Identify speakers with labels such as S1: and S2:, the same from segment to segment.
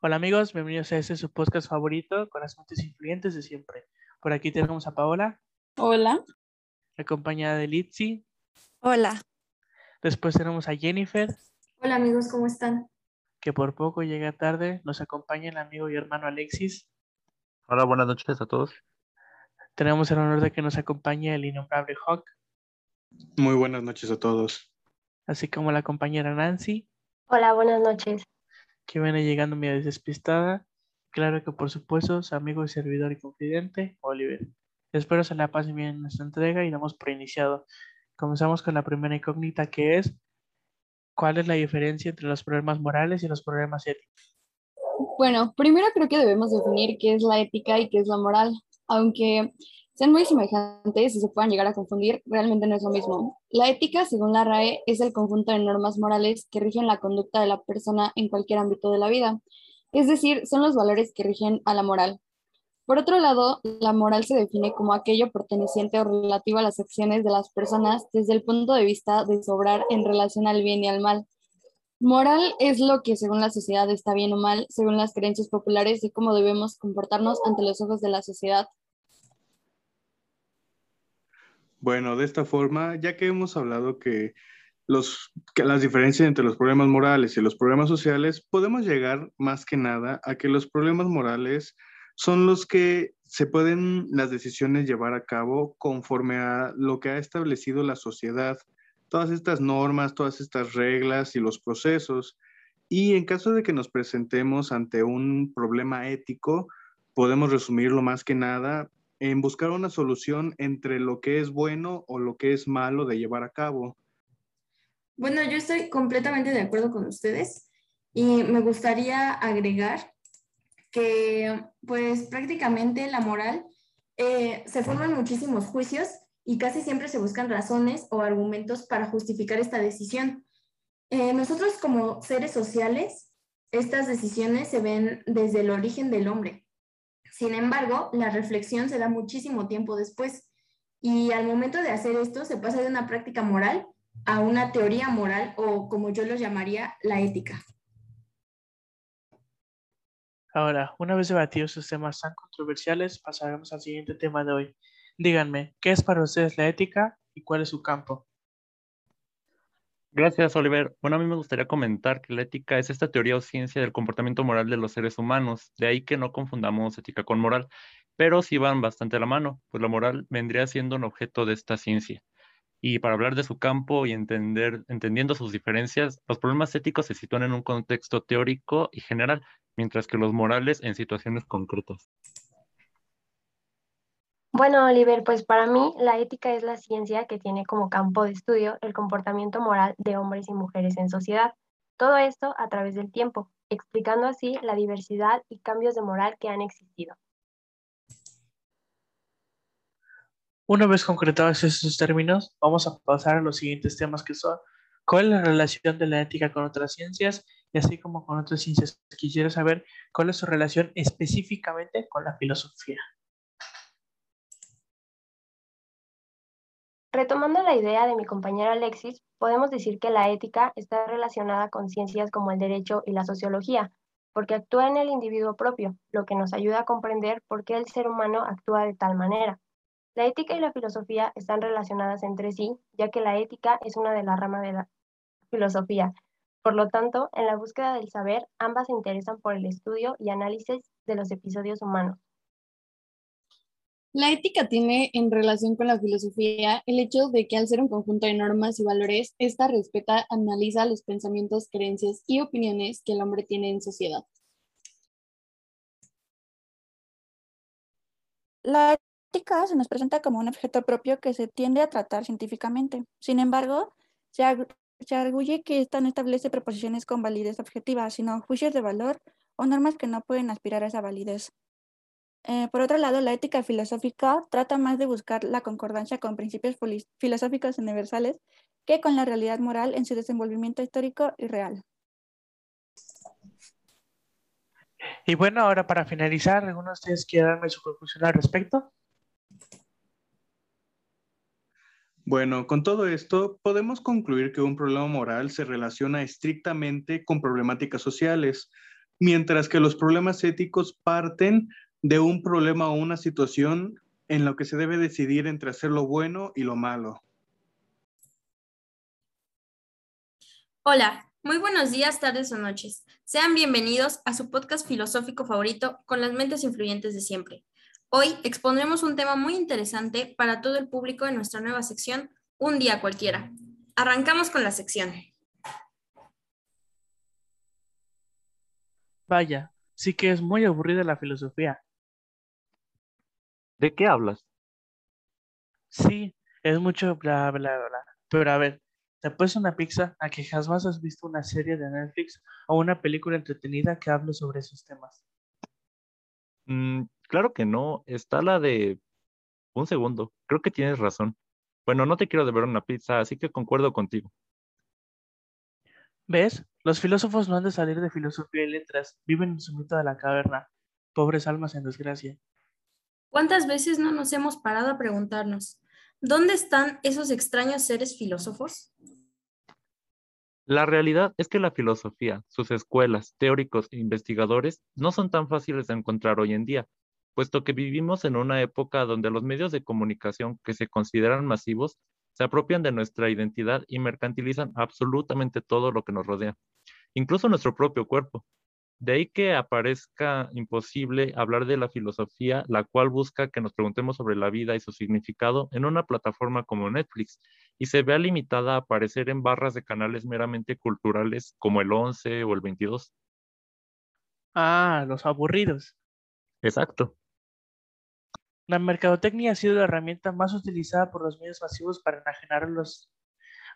S1: Hola amigos, bienvenidos a este su podcast favorito con las mentes influyentes de siempre. Por aquí tenemos a Paola,
S2: Hola.
S1: acompañada de Litzy.
S3: Hola.
S1: Después tenemos a Jennifer,
S4: Hola amigos, ¿cómo están?
S1: que por poco llega tarde. Nos acompaña el amigo y hermano Alexis.
S5: Hola, buenas noches a todos.
S1: Tenemos el honor de que nos acompañe el innombrable Hawk,
S6: Muy buenas noches a todos.
S1: así como la compañera Nancy,
S4: Hola, buenas noches.
S1: Que viene llegando medio despistada. Claro que por supuesto su amigo y servidor y confidente, Oliver. Espero se la pasen bien en esta entrega y damos por iniciado. Comenzamos con la primera incógnita que es ¿cuál es la diferencia entre los problemas morales y los problemas éticos?
S2: Bueno, primero creo que debemos definir qué es la ética y qué es la moral. Aunque sean muy semejantes y se puedan llegar a confundir, realmente no es lo mismo. La ética, según la RAE, es el conjunto de normas morales que rigen la conducta de la persona en cualquier ámbito de la vida. Es decir, son los valores que rigen a la moral. Por otro lado, la moral se define como aquello perteneciente o relativo a las acciones de las personas desde el punto de vista de sobrar en relación al bien y al mal. Moral es lo que según la sociedad está bien o mal, según las creencias populares de cómo debemos comportarnos ante los ojos de la sociedad.
S6: Bueno, de esta forma, ya que hemos hablado que, los, que las diferencias entre los problemas morales y los problemas sociales, podemos llegar más que nada a que los problemas morales son los que se pueden las decisiones llevar a cabo conforme a lo que ha establecido la sociedad, todas estas normas, todas estas reglas y los procesos. Y en caso de que nos presentemos ante un problema ético, podemos resumirlo más que nada en buscar una solución entre lo que es bueno o lo que es malo de llevar a cabo.
S4: Bueno, yo estoy completamente de acuerdo con ustedes y me gustaría agregar que pues prácticamente la moral eh, se forman muchísimos juicios y casi siempre se buscan razones o argumentos para justificar esta decisión. Eh, nosotros como seres sociales, estas decisiones se ven desde el origen del hombre. Sin embargo, la reflexión se da muchísimo tiempo después y al momento de hacer esto se pasa de una práctica moral a una teoría moral o como yo lo llamaría, la ética.
S1: Ahora, una vez debatidos estos temas tan controversiales, pasaremos al siguiente tema de hoy. Díganme, ¿qué es para ustedes la ética y cuál es su campo?
S5: Gracias, Oliver. Bueno, a mí me gustaría comentar que la ética es esta teoría o ciencia del comportamiento moral de los seres humanos. De ahí que no confundamos ética con moral, pero sí van bastante a la mano, pues la moral vendría siendo un objeto de esta ciencia. Y para hablar de su campo y entender, entendiendo sus diferencias, los problemas éticos se sitúan en un contexto teórico y general, mientras que los morales en situaciones concretas.
S7: Bueno, Oliver, pues para mí la ética es la ciencia que tiene como campo de estudio el comportamiento moral de hombres y mujeres en sociedad. Todo esto a través del tiempo, explicando así la diversidad y cambios de moral que han existido.
S1: Una vez concretados estos términos, vamos a pasar a los siguientes temas que son cuál es la relación de la ética con otras ciencias y así como con otras ciencias. Quisiera saber cuál es su relación específicamente con la filosofía.
S7: Retomando la idea de mi compañero Alexis, podemos decir que la ética está relacionada con ciencias como el derecho y la sociología, porque actúa en el individuo propio, lo que nos ayuda a comprender por qué el ser humano actúa de tal manera. La ética y la filosofía están relacionadas entre sí, ya que la ética es una de las ramas de la filosofía. Por lo tanto, en la búsqueda del saber, ambas se interesan por el estudio y análisis de los episodios humanos.
S2: La ética tiene en relación con la filosofía el hecho de que al ser un conjunto de normas y valores, esta respeta, analiza los pensamientos, creencias y opiniones que el hombre tiene en sociedad.
S3: La ética se nos presenta como un objeto propio que se tiende a tratar científicamente. Sin embargo, se, se arguye que esta no establece proposiciones con validez objetiva, sino juicios de valor o normas que no pueden aspirar a esa validez. Eh, por otro lado, la ética filosófica trata más de buscar la concordancia con principios filosóficos universales que con la realidad moral en su desenvolvimiento histórico y real.
S1: Y bueno, ahora para finalizar, ¿alguno de ustedes quiere darme su conclusión al respecto?
S6: Bueno, con todo esto, podemos concluir que un problema moral se relaciona estrictamente con problemáticas sociales, mientras que los problemas éticos parten de un problema o una situación en lo que se debe decidir entre hacer lo bueno y lo malo.
S8: Hola, muy buenos días, tardes o noches. Sean bienvenidos a su podcast filosófico favorito con las mentes influyentes de siempre. Hoy expondremos un tema muy interesante para todo el público en nuestra nueva sección, Un día cualquiera. Arrancamos con la sección.
S1: Vaya, sí que es muy aburrida la filosofía.
S5: ¿De qué hablas?
S1: Sí, es mucho bla, bla, bla. Pero a ver, ¿te puedes una pizza a que jamás has visto una serie de Netflix o una película entretenida que hable sobre esos temas?
S5: Mm, claro que no. Está la de... Un segundo. Creo que tienes razón. Bueno, no te quiero deber una pizza, así que concuerdo contigo.
S1: ¿Ves? Los filósofos no han de salir de filosofía y letras, viven en su mito de la caverna, pobres almas en desgracia.
S8: ¿Cuántas veces no nos hemos parado a preguntarnos, ¿dónde están esos extraños seres filósofos?
S5: La realidad es que la filosofía, sus escuelas, teóricos e investigadores no son tan fáciles de encontrar hoy en día, puesto que vivimos en una época donde los medios de comunicación que se consideran masivos se apropian de nuestra identidad y mercantilizan absolutamente todo lo que nos rodea, incluso nuestro propio cuerpo. De ahí que aparezca imposible hablar de la filosofía, la cual busca que nos preguntemos sobre la vida y su significado en una plataforma como Netflix y se vea limitada a aparecer en barras de canales meramente culturales como el 11 o el 22.
S1: Ah, los aburridos.
S5: Exacto.
S1: La mercadotecnia ha sido la herramienta más utilizada por los medios masivos para enajenar a los,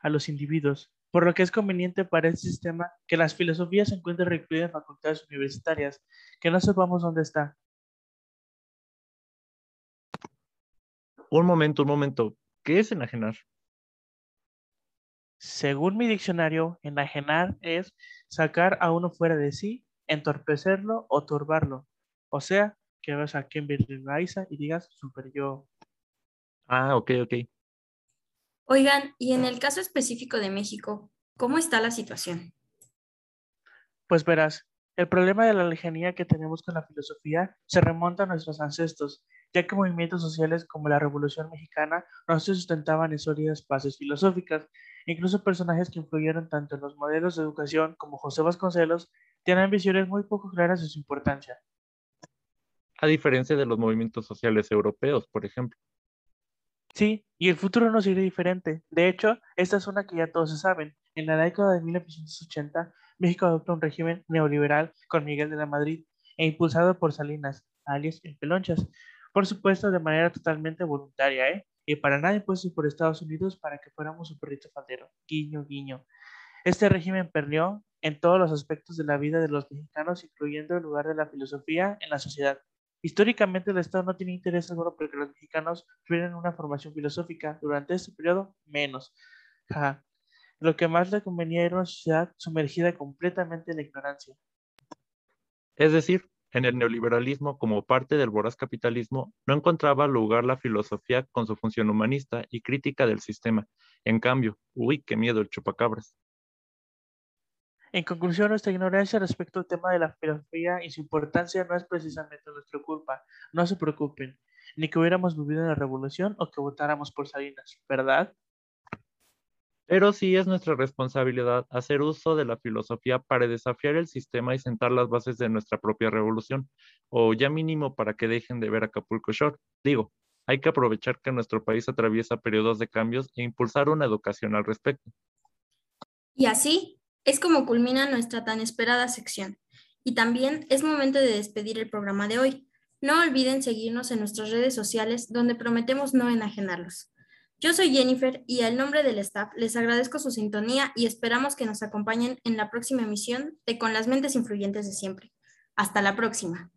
S1: a los individuos, por lo que es conveniente para este sistema que las filosofías se encuentren recluidas en facultades universitarias, que no sepamos dónde está.
S5: Un momento, un momento. ¿Qué es enajenar?
S1: Según mi diccionario, enajenar es sacar a uno fuera de sí, entorpecerlo o turbarlo. O sea, que vas a Cambridge Raisa y digas super yo.
S5: Ah, ok, ok.
S8: Oigan, y en el caso específico de México, ¿cómo está la situación?
S1: Pues verás, el problema de la lejanía que tenemos con la filosofía se remonta a nuestros ancestros, ya que movimientos sociales como la Revolución Mexicana no se sustentaban en sólidas bases filosóficas. Incluso personajes que influyeron tanto en los modelos de educación como José Vasconcelos tienen visiones muy poco claras de su importancia.
S5: A diferencia de los movimientos sociales europeos, por ejemplo.
S1: Sí, y el futuro no sería diferente. De hecho, esta es una que ya todos saben. En la década de 1980, México adoptó un régimen neoliberal con Miguel de la Madrid e impulsado por Salinas, alias el Pelonchas. Por supuesto, de manera totalmente voluntaria, ¿eh? Y para nada impuesto por Estados Unidos para que fuéramos su perrito faldero. Guiño, guiño. Este régimen perdió en todos los aspectos de la vida de los mexicanos, incluyendo el lugar de la filosofía en la sociedad. Históricamente el Estado no tiene interés alguno porque los mexicanos tuvieran una formación filosófica. Durante este periodo, menos. Lo que más le convenía era una sociedad sumergida completamente en la ignorancia.
S5: Es decir, en el neoliberalismo, como parte del voraz capitalismo, no encontraba lugar la filosofía con su función humanista y crítica del sistema. En cambio, uy, qué miedo el chupacabras.
S1: En conclusión, nuestra ignorancia respecto al tema de la filosofía y su importancia no es precisamente nuestra culpa. No se preocupen, ni que hubiéramos vivido en la revolución o que votáramos por Salinas, ¿verdad?
S5: Pero sí es nuestra responsabilidad hacer uso de la filosofía para desafiar el sistema y sentar las bases de nuestra propia revolución, o ya mínimo para que dejen de ver Acapulco Shore. Digo, hay que aprovechar que nuestro país atraviesa periodos de cambios e impulsar una educación al respecto.
S8: Y así, es como culmina nuestra tan esperada sección. Y también es momento de despedir el programa de hoy. No olviden seguirnos en nuestras redes sociales donde prometemos no enajenarlos. Yo soy Jennifer y al nombre del staff les agradezco su sintonía y esperamos que nos acompañen en la próxima emisión de Con las Mentes Influyentes de Siempre. Hasta la próxima.